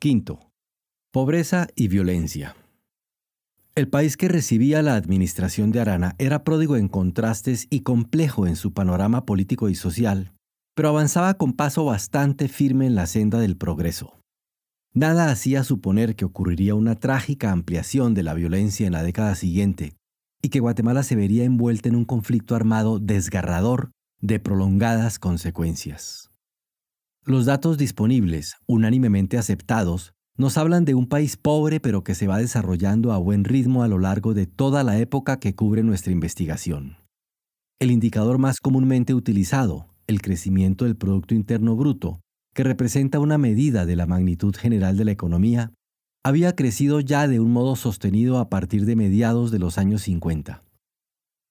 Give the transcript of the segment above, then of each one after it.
Quinto, pobreza y violencia. El país que recibía la administración de Arana era pródigo en contrastes y complejo en su panorama político y social, pero avanzaba con paso bastante firme en la senda del progreso. Nada hacía suponer que ocurriría una trágica ampliación de la violencia en la década siguiente y que Guatemala se vería envuelta en un conflicto armado desgarrador de prolongadas consecuencias. Los datos disponibles, unánimemente aceptados, nos hablan de un país pobre pero que se va desarrollando a buen ritmo a lo largo de toda la época que cubre nuestra investigación. El indicador más comúnmente utilizado, el crecimiento del Producto Interno Bruto, que representa una medida de la magnitud general de la economía, había crecido ya de un modo sostenido a partir de mediados de los años 50.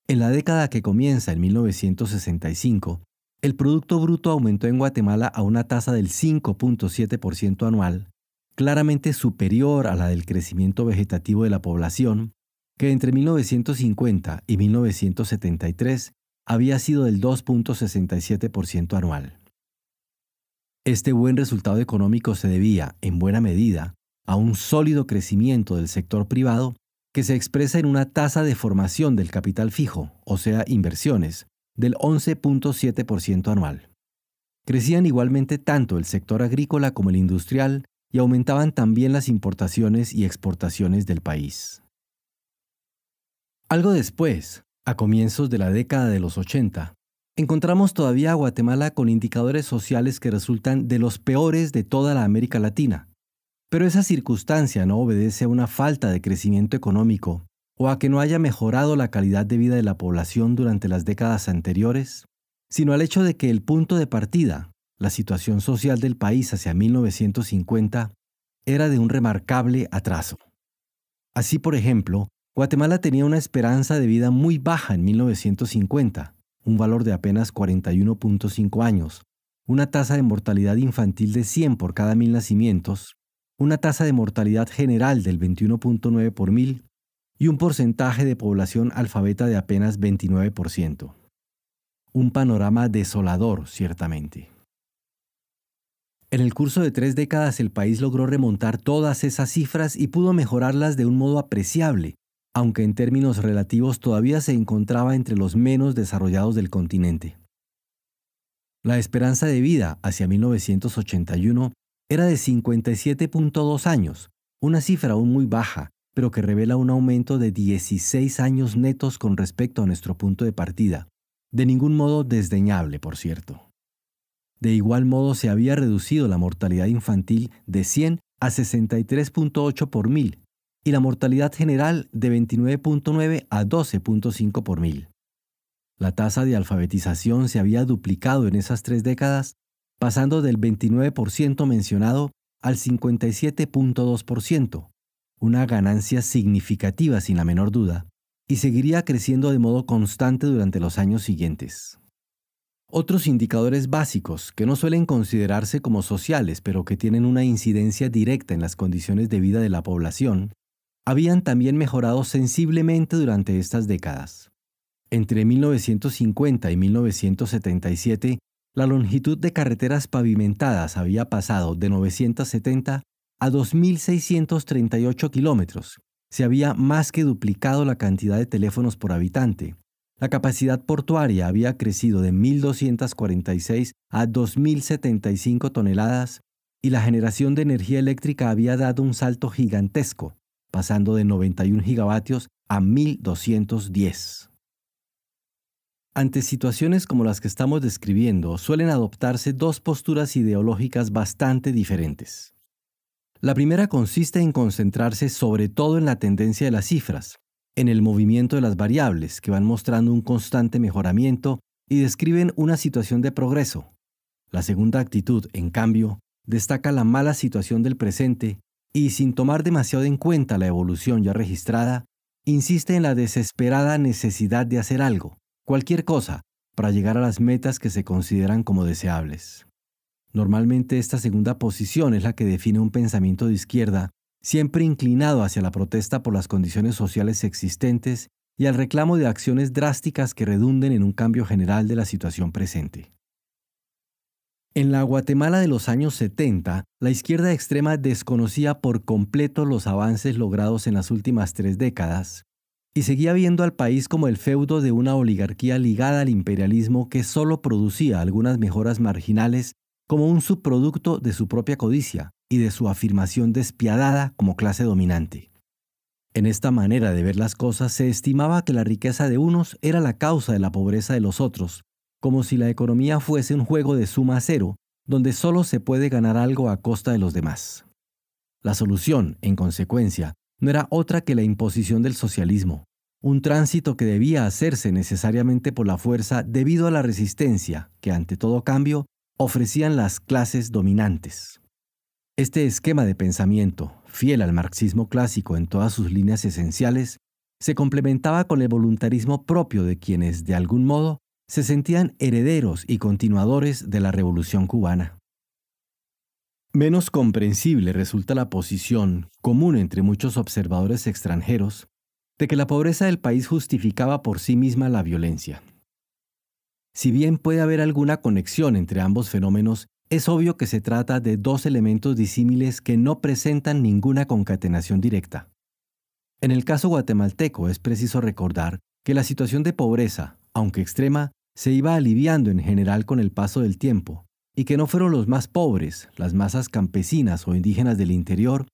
En la década que comienza en 1965, el Producto Bruto aumentó en Guatemala a una tasa del 5.7% anual, claramente superior a la del crecimiento vegetativo de la población, que entre 1950 y 1973 había sido del 2.67% anual. Este buen resultado económico se debía, en buena medida, a un sólido crecimiento del sector privado que se expresa en una tasa de formación del capital fijo, o sea, inversiones, del 11.7% anual. Crecían igualmente tanto el sector agrícola como el industrial y aumentaban también las importaciones y exportaciones del país. Algo después, a comienzos de la década de los 80, encontramos todavía a Guatemala con indicadores sociales que resultan de los peores de toda la América Latina. Pero esa circunstancia no obedece a una falta de crecimiento económico o a que no haya mejorado la calidad de vida de la población durante las décadas anteriores, sino al hecho de que el punto de partida, la situación social del país hacia 1950, era de un remarcable atraso. Así, por ejemplo, Guatemala tenía una esperanza de vida muy baja en 1950, un valor de apenas 41.5 años, una tasa de mortalidad infantil de 100 por cada mil nacimientos, una tasa de mortalidad general del 21.9 por mil y un porcentaje de población alfabeta de apenas 29%. Un panorama desolador, ciertamente. En el curso de tres décadas el país logró remontar todas esas cifras y pudo mejorarlas de un modo apreciable, aunque en términos relativos todavía se encontraba entre los menos desarrollados del continente. La esperanza de vida hacia 1981 era de 57.2 años, una cifra aún muy baja, pero que revela un aumento de 16 años netos con respecto a nuestro punto de partida, de ningún modo desdeñable, por cierto. De igual modo se había reducido la mortalidad infantil de 100 a 63.8 por mil y la mortalidad general de 29.9 a 12.5 por mil. La tasa de alfabetización se había duplicado en esas tres décadas, pasando del 29% mencionado al 57.2%, una ganancia significativa sin la menor duda, y seguiría creciendo de modo constante durante los años siguientes. Otros indicadores básicos que no suelen considerarse como sociales, pero que tienen una incidencia directa en las condiciones de vida de la población, habían también mejorado sensiblemente durante estas décadas. Entre 1950 y 1977, la longitud de carreteras pavimentadas había pasado de 970 a 2.638 kilómetros. Se había más que duplicado la cantidad de teléfonos por habitante. La capacidad portuaria había crecido de 1.246 a 2.075 toneladas y la generación de energía eléctrica había dado un salto gigantesco, pasando de 91 gigavatios a 1.210. Ante situaciones como las que estamos describiendo, suelen adoptarse dos posturas ideológicas bastante diferentes. La primera consiste en concentrarse sobre todo en la tendencia de las cifras, en el movimiento de las variables que van mostrando un constante mejoramiento y describen una situación de progreso. La segunda actitud, en cambio, destaca la mala situación del presente y, sin tomar demasiado en cuenta la evolución ya registrada, insiste en la desesperada necesidad de hacer algo, cualquier cosa, para llegar a las metas que se consideran como deseables. Normalmente esta segunda posición es la que define un pensamiento de izquierda, siempre inclinado hacia la protesta por las condiciones sociales existentes y al reclamo de acciones drásticas que redunden en un cambio general de la situación presente. En la Guatemala de los años 70, la izquierda extrema desconocía por completo los avances logrados en las últimas tres décadas y seguía viendo al país como el feudo de una oligarquía ligada al imperialismo que solo producía algunas mejoras marginales como un subproducto de su propia codicia y de su afirmación despiadada como clase dominante. En esta manera de ver las cosas se estimaba que la riqueza de unos era la causa de la pobreza de los otros, como si la economía fuese un juego de suma cero, donde solo se puede ganar algo a costa de los demás. La solución, en consecuencia, no era otra que la imposición del socialismo, un tránsito que debía hacerse necesariamente por la fuerza debido a la resistencia que, ante todo cambio, ofrecían las clases dominantes. Este esquema de pensamiento, fiel al marxismo clásico en todas sus líneas esenciales, se complementaba con el voluntarismo propio de quienes, de algún modo, se sentían herederos y continuadores de la revolución cubana. Menos comprensible resulta la posición, común entre muchos observadores extranjeros, de que la pobreza del país justificaba por sí misma la violencia. Si bien puede haber alguna conexión entre ambos fenómenos, es obvio que se trata de dos elementos disímiles que no presentan ninguna concatenación directa. En el caso guatemalteco es preciso recordar que la situación de pobreza, aunque extrema, se iba aliviando en general con el paso del tiempo, y que no fueron los más pobres, las masas campesinas o indígenas del interior,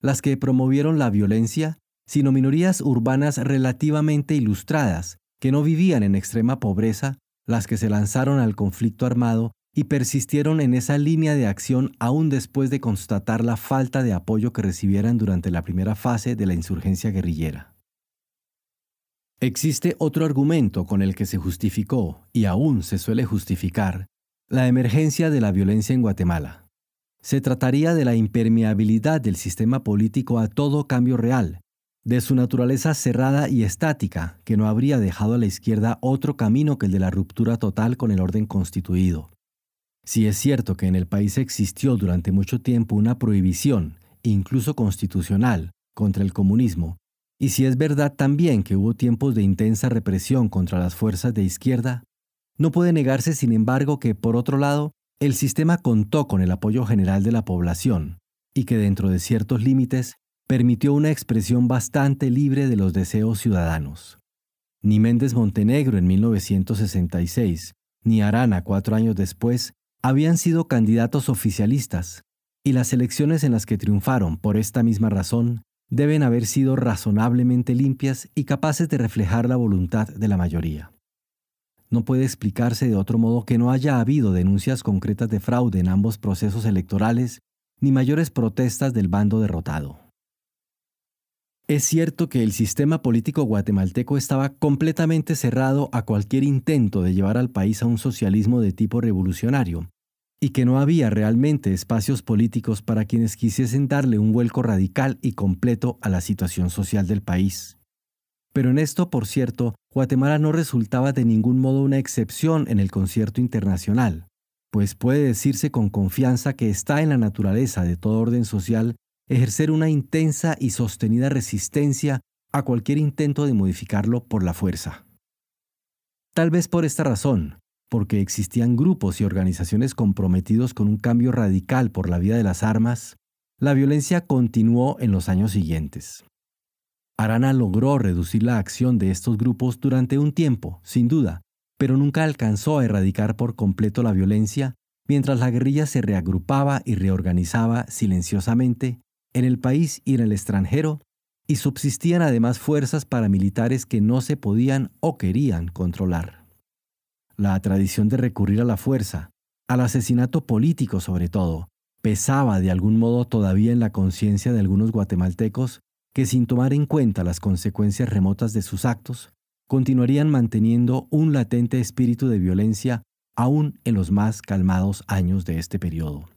las que promovieron la violencia, sino minorías urbanas relativamente ilustradas, que no vivían en extrema pobreza, las que se lanzaron al conflicto armado y persistieron en esa línea de acción aún después de constatar la falta de apoyo que recibieran durante la primera fase de la insurgencia guerrillera. Existe otro argumento con el que se justificó, y aún se suele justificar, la emergencia de la violencia en Guatemala. Se trataría de la impermeabilidad del sistema político a todo cambio real, de su naturaleza cerrada y estática, que no habría dejado a la izquierda otro camino que el de la ruptura total con el orden constituido, si es cierto que en el país existió durante mucho tiempo una prohibición, incluso constitucional, contra el comunismo, y si es verdad también que hubo tiempos de intensa represión contra las fuerzas de izquierda, no puede negarse, sin embargo, que, por otro lado, el sistema contó con el apoyo general de la población, y que dentro de ciertos límites permitió una expresión bastante libre de los deseos ciudadanos. Ni Méndez Montenegro en 1966, ni Arana cuatro años después habían sido candidatos oficialistas, y las elecciones en las que triunfaron por esta misma razón deben haber sido razonablemente limpias y capaces de reflejar la voluntad de la mayoría. No puede explicarse de otro modo que no haya habido denuncias concretas de fraude en ambos procesos electorales ni mayores protestas del bando derrotado. Es cierto que el sistema político guatemalteco estaba completamente cerrado a cualquier intento de llevar al país a un socialismo de tipo revolucionario, y que no había realmente espacios políticos para quienes quisiesen darle un vuelco radical y completo a la situación social del país. Pero en esto, por cierto, Guatemala no resultaba de ningún modo una excepción en el concierto internacional, pues puede decirse con confianza que está en la naturaleza de todo orden social ejercer una intensa y sostenida resistencia a cualquier intento de modificarlo por la fuerza. Tal vez por esta razón, porque existían grupos y organizaciones comprometidos con un cambio radical por la vía de las armas, la violencia continuó en los años siguientes. Arana logró reducir la acción de estos grupos durante un tiempo, sin duda, pero nunca alcanzó a erradicar por completo la violencia mientras la guerrilla se reagrupaba y reorganizaba silenciosamente en el país y en el extranjero, y subsistían además fuerzas paramilitares que no se podían o querían controlar la tradición de recurrir a la fuerza, al asesinato político sobre todo, pesaba de algún modo todavía en la conciencia de algunos guatemaltecos que sin tomar en cuenta las consecuencias remotas de sus actos, continuarían manteniendo un latente espíritu de violencia aún en los más calmados años de este periodo.